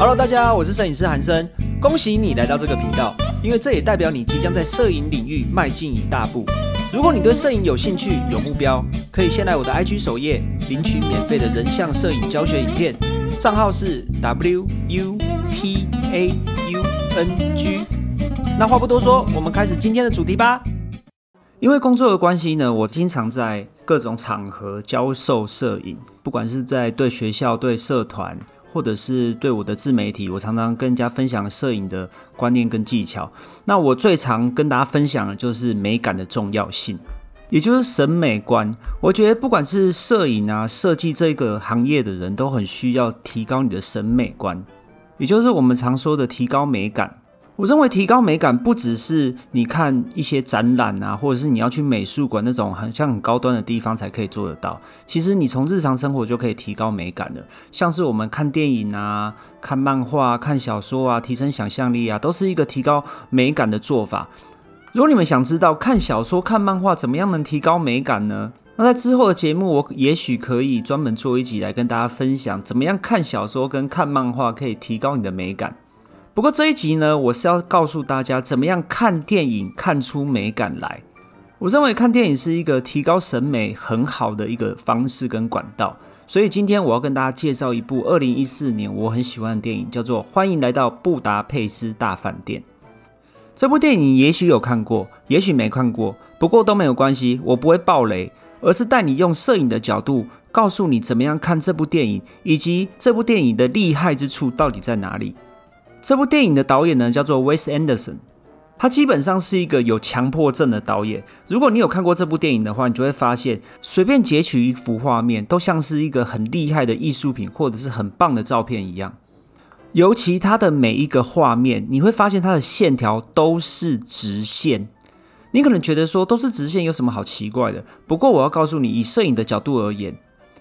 Hello，大家好，我是摄影师韩生，恭喜你来到这个频道，因为这也代表你即将在摄影领域迈进一大步。如果你对摄影有兴趣、有目标，可以先来我的 IG 首页领取免费的人像摄影教学影片，账号是 W U P A U N G。那话不多说，我们开始今天的主题吧。因为工作的关系呢，我经常在各种场合教授摄影，不管是在对学校、对社团。或者是对我的自媒体，我常常跟人家分享摄影的观念跟技巧。那我最常跟大家分享的就是美感的重要性，也就是审美观。我觉得不管是摄影啊、设计这个行业的人都很需要提高你的审美观，也就是我们常说的提高美感。我认为提高美感不只是你看一些展览啊，或者是你要去美术馆那种很像很高端的地方才可以做得到。其实你从日常生活就可以提高美感的，像是我们看电影啊、看漫画、看小说啊，提升想象力啊，都是一个提高美感的做法。如果你们想知道看小说、看漫画怎么样能提高美感呢？那在之后的节目，我也许可以专门做一集来跟大家分享，怎么样看小说跟看漫画可以提高你的美感。不过这一集呢，我是要告诉大家怎么样看电影看出美感来。我认为看电影是一个提高审美很好的一个方式跟管道，所以今天我要跟大家介绍一部二零一四年我很喜欢的电影，叫做《欢迎来到布达佩斯大饭店》。这部电影也许有看过，也许没看过，不过都没有关系，我不会爆雷，而是带你用摄影的角度，告诉你怎么样看这部电影，以及这部电影的厉害之处到底在哪里。这部电影的导演呢，叫做 Wes Anderson，他基本上是一个有强迫症的导演。如果你有看过这部电影的话，你就会发现，随便截取一幅画面，都像是一个很厉害的艺术品，或者是很棒的照片一样。尤其他的每一个画面，你会发现它的线条都是直线。你可能觉得说，都是直线有什么好奇怪的？不过我要告诉你，以摄影的角度而言。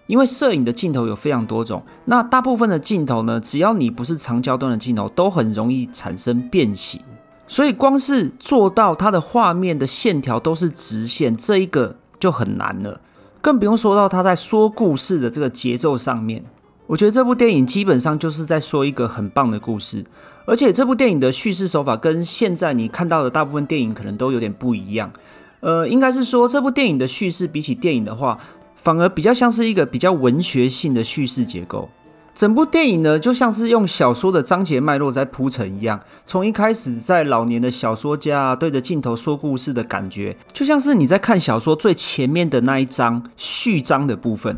因为摄影的镜头有非常多种，那大部分的镜头呢，只要你不是长焦段的镜头，都很容易产生变形。所以光是做到它的画面的线条都是直线，这一个就很难了。更不用说到他在说故事的这个节奏上面。我觉得这部电影基本上就是在说一个很棒的故事，而且这部电影的叙事手法跟现在你看到的大部分电影可能都有点不一样。呃，应该是说这部电影的叙事比起电影的话。反而比较像是一个比较文学性的叙事结构，整部电影呢就像是用小说的章节脉络在铺陈一样，从一开始在老年的小说家对着镜头说故事的感觉，就像是你在看小说最前面的那一章序章的部分。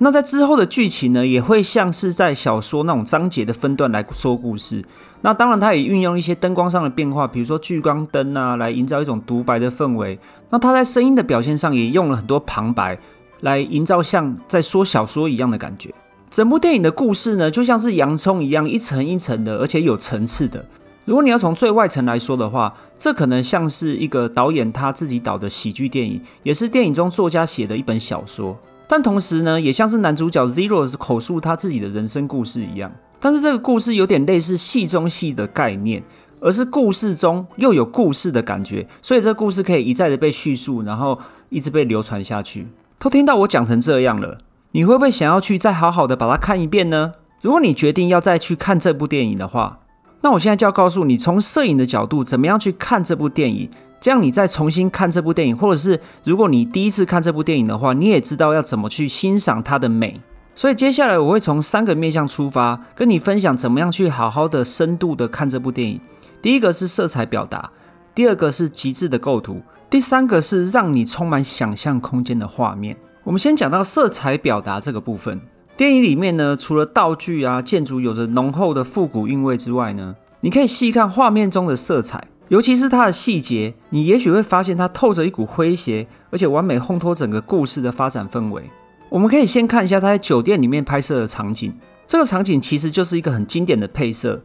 那在之后的剧情呢，也会像是在小说那种章节的分段来说故事。那当然，它也运用一些灯光上的变化，比如说聚光灯啊，来营造一种独白的氛围。那它在声音的表现上也用了很多旁白。来营造像在说小说一样的感觉。整部电影的故事呢，就像是洋葱一样一层一层的，而且有层次的。如果你要从最外层来说的话，这可能像是一个导演他自己导的喜剧电影，也是电影中作家写的一本小说。但同时呢，也像是男主角 Zero 口述他自己的人生故事一样。但是这个故事有点类似戏中戏的概念，而是故事中又有故事的感觉，所以这个故事可以一再的被叙述，然后一直被流传下去。都听到我讲成这样了，你会不会想要去再好好的把它看一遍呢？如果你决定要再去看这部电影的话，那我现在就要告诉你，从摄影的角度怎么样去看这部电影，这样你再重新看这部电影，或者是如果你第一次看这部电影的话，你也知道要怎么去欣赏它的美。所以接下来我会从三个面向出发，跟你分享怎么样去好好的深度的看这部电影。第一个是色彩表达，第二个是极致的构图。第三个是让你充满想象空间的画面。我们先讲到色彩表达这个部分。电影里面呢，除了道具啊、建筑有着浓厚的复古韵味之外呢，你可以细看画面中的色彩，尤其是它的细节，你也许会发现它透着一股诙谐，而且完美烘托整个故事的发展氛围。我们可以先看一下他在酒店里面拍摄的场景，这个场景其实就是一个很经典的配色。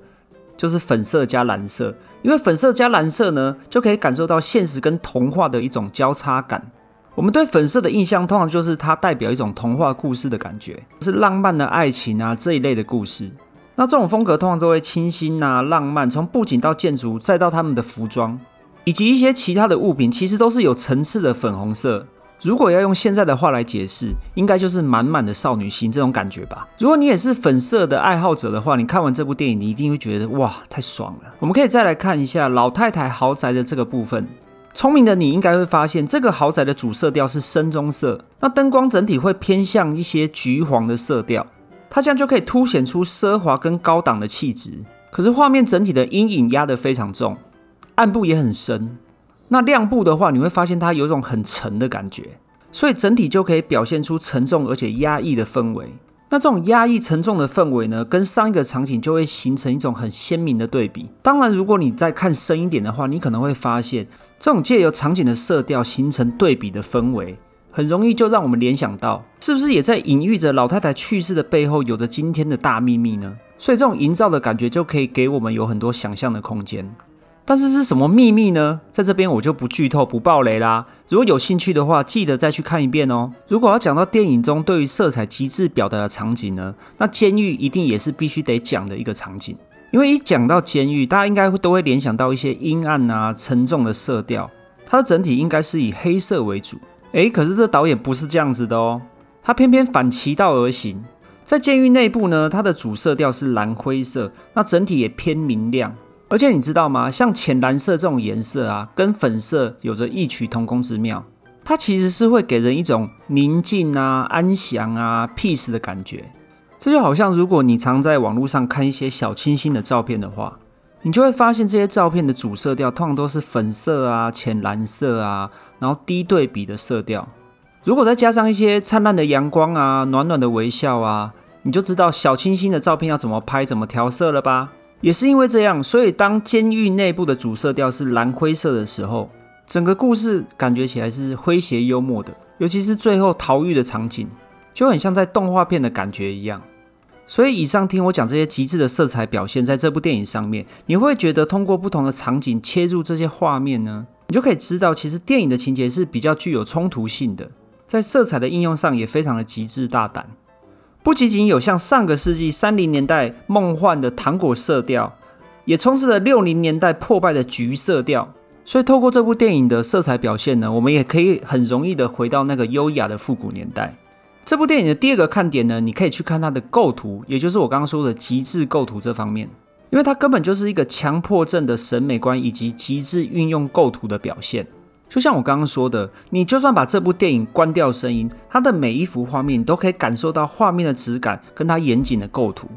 就是粉色加蓝色，因为粉色加蓝色呢，就可以感受到现实跟童话的一种交叉感。我们对粉色的印象，通常就是它代表一种童话故事的感觉，是浪漫的爱情啊这一类的故事。那这种风格通常都会清新啊浪漫，从布景到建筑，再到他们的服装，以及一些其他的物品，其实都是有层次的粉红色。如果要用现在的话来解释，应该就是满满的少女心这种感觉吧。如果你也是粉色的爱好者的话，你看完这部电影，你一定会觉得哇，太爽了。我们可以再来看一下老太太豪宅的这个部分。聪明的你应该会发现，这个豪宅的主色调是深棕色，那灯光整体会偏向一些橘黄的色调，它这样就可以凸显出奢华跟高档的气质。可是画面整体的阴影压得非常重，暗部也很深。那亮部的话，你会发现它有种很沉的感觉，所以整体就可以表现出沉重而且压抑的氛围。那这种压抑沉重的氛围呢，跟上一个场景就会形成一种很鲜明的对比。当然，如果你再看深一点的话，你可能会发现，这种借由场景的色调形成对比的氛围，很容易就让我们联想到，是不是也在隐喻着老太太去世的背后有着今天的大秘密呢？所以这种营造的感觉就可以给我们有很多想象的空间。但是是什么秘密呢？在这边我就不剧透、不爆雷啦。如果有兴趣的话，记得再去看一遍哦。如果要讲到电影中对于色彩极致表达的场景呢，那监狱一定也是必须得讲的一个场景。因为一讲到监狱，大家应该会都会联想到一些阴暗啊、沉重的色调。它的整体应该是以黑色为主。诶，可是这导演不是这样子的哦，他偏偏反其道而行。在监狱内部呢，它的主色调是蓝灰色，那整体也偏明亮。而且你知道吗？像浅蓝色这种颜色啊，跟粉色有着异曲同工之妙。它其实是会给人一种宁静啊、安详啊、peace 的感觉。这就好像如果你常在网络上看一些小清新的照片的话，你就会发现这些照片的主色调通常都是粉色啊、浅蓝色啊，然后低对比的色调。如果再加上一些灿烂的阳光啊、暖暖的微笑啊，你就知道小清新的照片要怎么拍、怎么调色了吧？也是因为这样，所以当监狱内部的主色调是蓝灰色的时候，整个故事感觉起来是诙谐幽默的。尤其是最后逃狱的场景，就很像在动画片的感觉一样。所以以上听我讲这些极致的色彩表现，在这部电影上面，你会觉得通过不同的场景切入这些画面呢，你就可以知道，其实电影的情节是比较具有冲突性的，在色彩的应用上也非常的极致大胆。不仅仅有像上个世纪三零年代梦幻的糖果色调，也充斥着六零年代破败的橘色调。所以透过这部电影的色彩表现呢，我们也可以很容易的回到那个优雅的复古年代。这部电影的第二个看点呢，你可以去看它的构图，也就是我刚刚说的极致构图这方面，因为它根本就是一个强迫症的审美观以及极致运用构图的表现。就像我刚刚说的，你就算把这部电影关掉声音，它的每一幅画面你都可以感受到画面的质感跟它严谨的构图。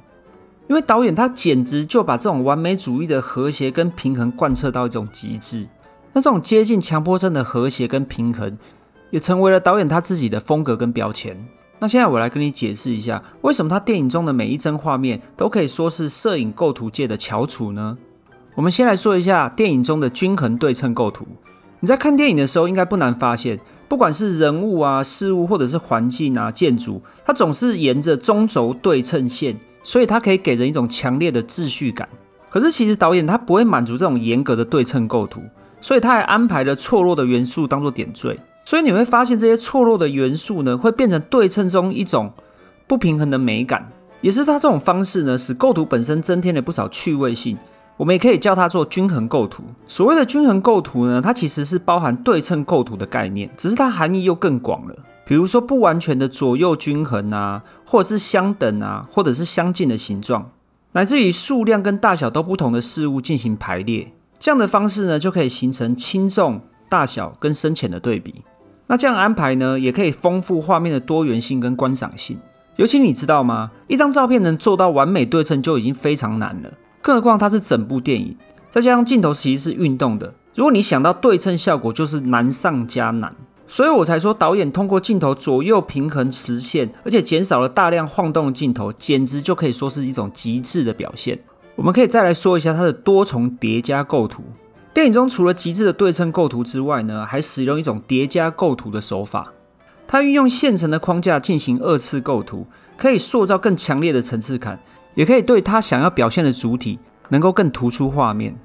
因为导演他简直就把这种完美主义的和谐跟平衡贯彻到一种极致。那这种接近强迫症的和谐跟平衡，也成为了导演他自己的风格跟标签。那现在我来跟你解释一下，为什么他电影中的每一帧画面都可以说是摄影构图界的翘楚呢？我们先来说一下电影中的均衡对称构图。你在看电影的时候，应该不难发现，不管是人物啊、事物，或者是环境啊、建筑，它总是沿着中轴对称线，所以它可以给人一种强烈的秩序感。可是其实导演他不会满足这种严格的对称构图，所以他还安排了错落的元素当做点缀。所以你会发现这些错落的元素呢，会变成对称中一种不平衡的美感，也是他这种方式呢，使构图本身增添了不少趣味性。我们也可以叫它做均衡构图。所谓的均衡构图呢，它其实是包含对称构图的概念，只是它含义又更广了。比如说不完全的左右均衡啊，或者是相等啊，或者是相近的形状，乃至于数量跟大小都不同的事物进行排列，这样的方式呢，就可以形成轻重、大小跟深浅的对比。那这样安排呢，也可以丰富画面的多元性跟观赏性。尤其你知道吗？一张照片能做到完美对称就已经非常难了。更何况它是整部电影，再加上镜头其实是运动的。如果你想到对称效果，就是难上加难。所以我才说，导演通过镜头左右平衡实现，而且减少了大量晃动镜头，简直就可以说是一种极致的表现。我们可以再来说一下它的多重叠加构图。电影中除了极致的对称构图之外呢，还使用一种叠加构图的手法。它运用现成的框架进行二次构图，可以塑造更强烈的层次感。也可以对他想要表现的主体能够更突出画面。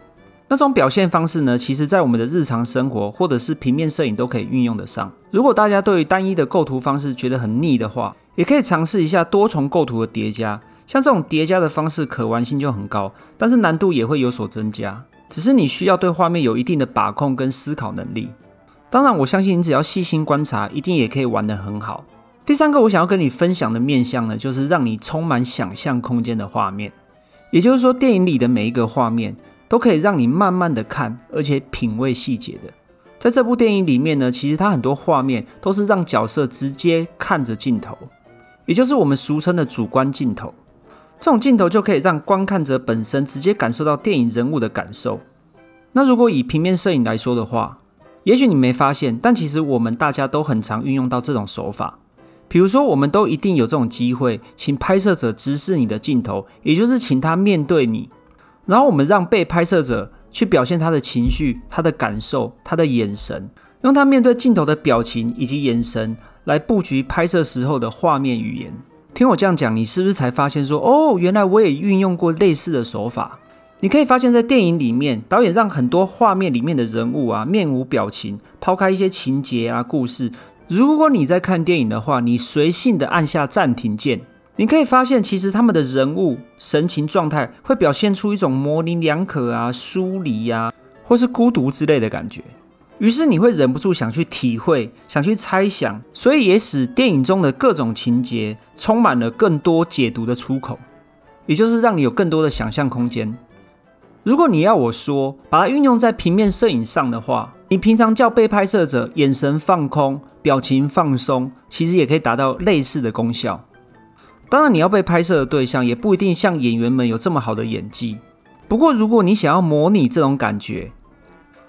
那种表现方式呢，其实在我们的日常生活或者是平面摄影都可以运用得上。如果大家对于单一的构图方式觉得很腻的话，也可以尝试一下多重构图的叠加。像这种叠加的方式，可玩性就很高，但是难度也会有所增加。只是你需要对画面有一定的把控跟思考能力。当然，我相信你只要细心观察，一定也可以玩得很好。第三个，我想要跟你分享的面向呢，就是让你充满想象空间的画面。也就是说，电影里的每一个画面都可以让你慢慢的看，而且品味细节的。在这部电影里面呢，其实它很多画面都是让角色直接看着镜头，也就是我们俗称的主观镜头。这种镜头就可以让观看者本身直接感受到电影人物的感受。那如果以平面摄影来说的话，也许你没发现，但其实我们大家都很常运用到这种手法。比如说，我们都一定有这种机会，请拍摄者直视你的镜头，也就是请他面对你，然后我们让被拍摄者去表现他的情绪、他的感受、他的眼神，用他面对镜头的表情以及眼神来布局拍摄时候的画面语言。听我这样讲，你是不是才发现说，哦，原来我也运用过类似的手法？你可以发现，在电影里面，导演让很多画面里面的人物啊面无表情，抛开一些情节啊故事。如果你在看电影的话，你随性的按下暂停键，你可以发现，其实他们的人物神情状态会表现出一种模棱两可啊、疏离呀，或是孤独之类的感觉。于是你会忍不住想去体会，想去猜想，所以也使电影中的各种情节充满了更多解读的出口，也就是让你有更多的想象空间。如果你要我说，把它运用在平面摄影上的话，你平常叫被拍摄者眼神放空、表情放松，其实也可以达到类似的功效。当然，你要被拍摄的对象也不一定像演员们有这么好的演技。不过，如果你想要模拟这种感觉，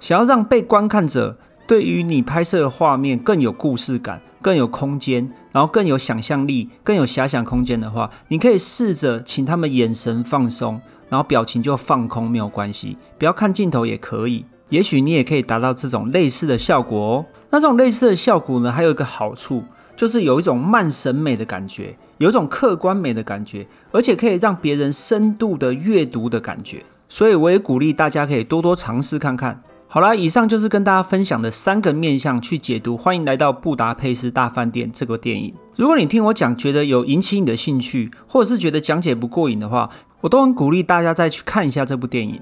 想要让被观看者对于你拍摄的画面更有故事感、更有空间，然后更有想象力、更有遐想空间的话，你可以试着请他们眼神放松。然后表情就放空，没有关系，不要看镜头也可以。也许你也可以达到这种类似的效果哦。那这种类似的效果呢，还有一个好处，就是有一种慢审美的感觉，有一种客观美的感觉，而且可以让别人深度的阅读的感觉。所以我也鼓励大家可以多多尝试看看。好啦，以上就是跟大家分享的三个面向去解读。欢迎来到布达佩斯大饭店这个电影。如果你听我讲觉得有引起你的兴趣，或者是觉得讲解不过瘾的话，我都很鼓励大家再去看一下这部电影。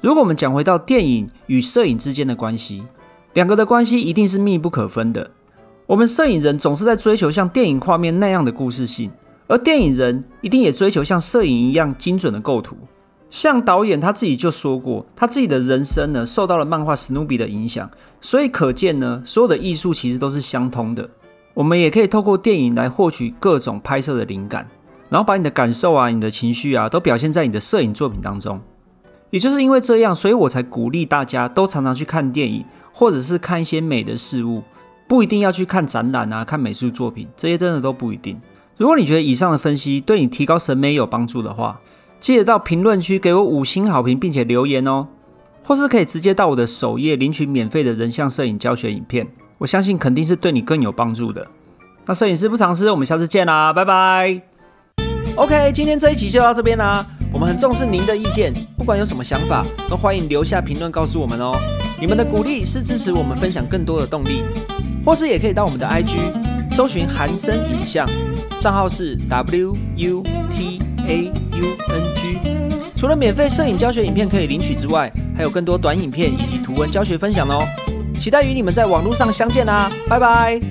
如果我们讲回到电影与摄影之间的关系，两个的关系一定是密不可分的。我们摄影人总是在追求像电影画面那样的故事性，而电影人一定也追求像摄影一样精准的构图。像导演他自己就说过，他自己的人生呢受到了漫画史努比的影响，所以可见呢，所有的艺术其实都是相通的。我们也可以透过电影来获取各种拍摄的灵感，然后把你的感受啊、你的情绪啊都表现在你的摄影作品当中。也就是因为这样，所以我才鼓励大家都常常去看电影，或者是看一些美的事物，不一定要去看展览啊、看美术作品，这些真的都不一定。如果你觉得以上的分析对你提高审美有帮助的话，记得到评论区给我五星好评，并且留言哦，或是可以直接到我的首页领取免费的人像摄影教学影片，我相信肯定是对你更有帮助的。那摄影师不藏私，我们下次见啦，拜拜。OK，今天这一集就到这边啦。我们很重视您的意见，不管有什么想法，都欢迎留下评论告诉我们哦。你们的鼓励是支持我们分享更多的动力，或是也可以到我们的 IG 搜寻韩生影像，账号是 W U T A U N G。除了免费摄影教学影片可以领取之外，还有更多短影片以及图文教学分享哦。期待与你们在网络上相见啦，拜拜。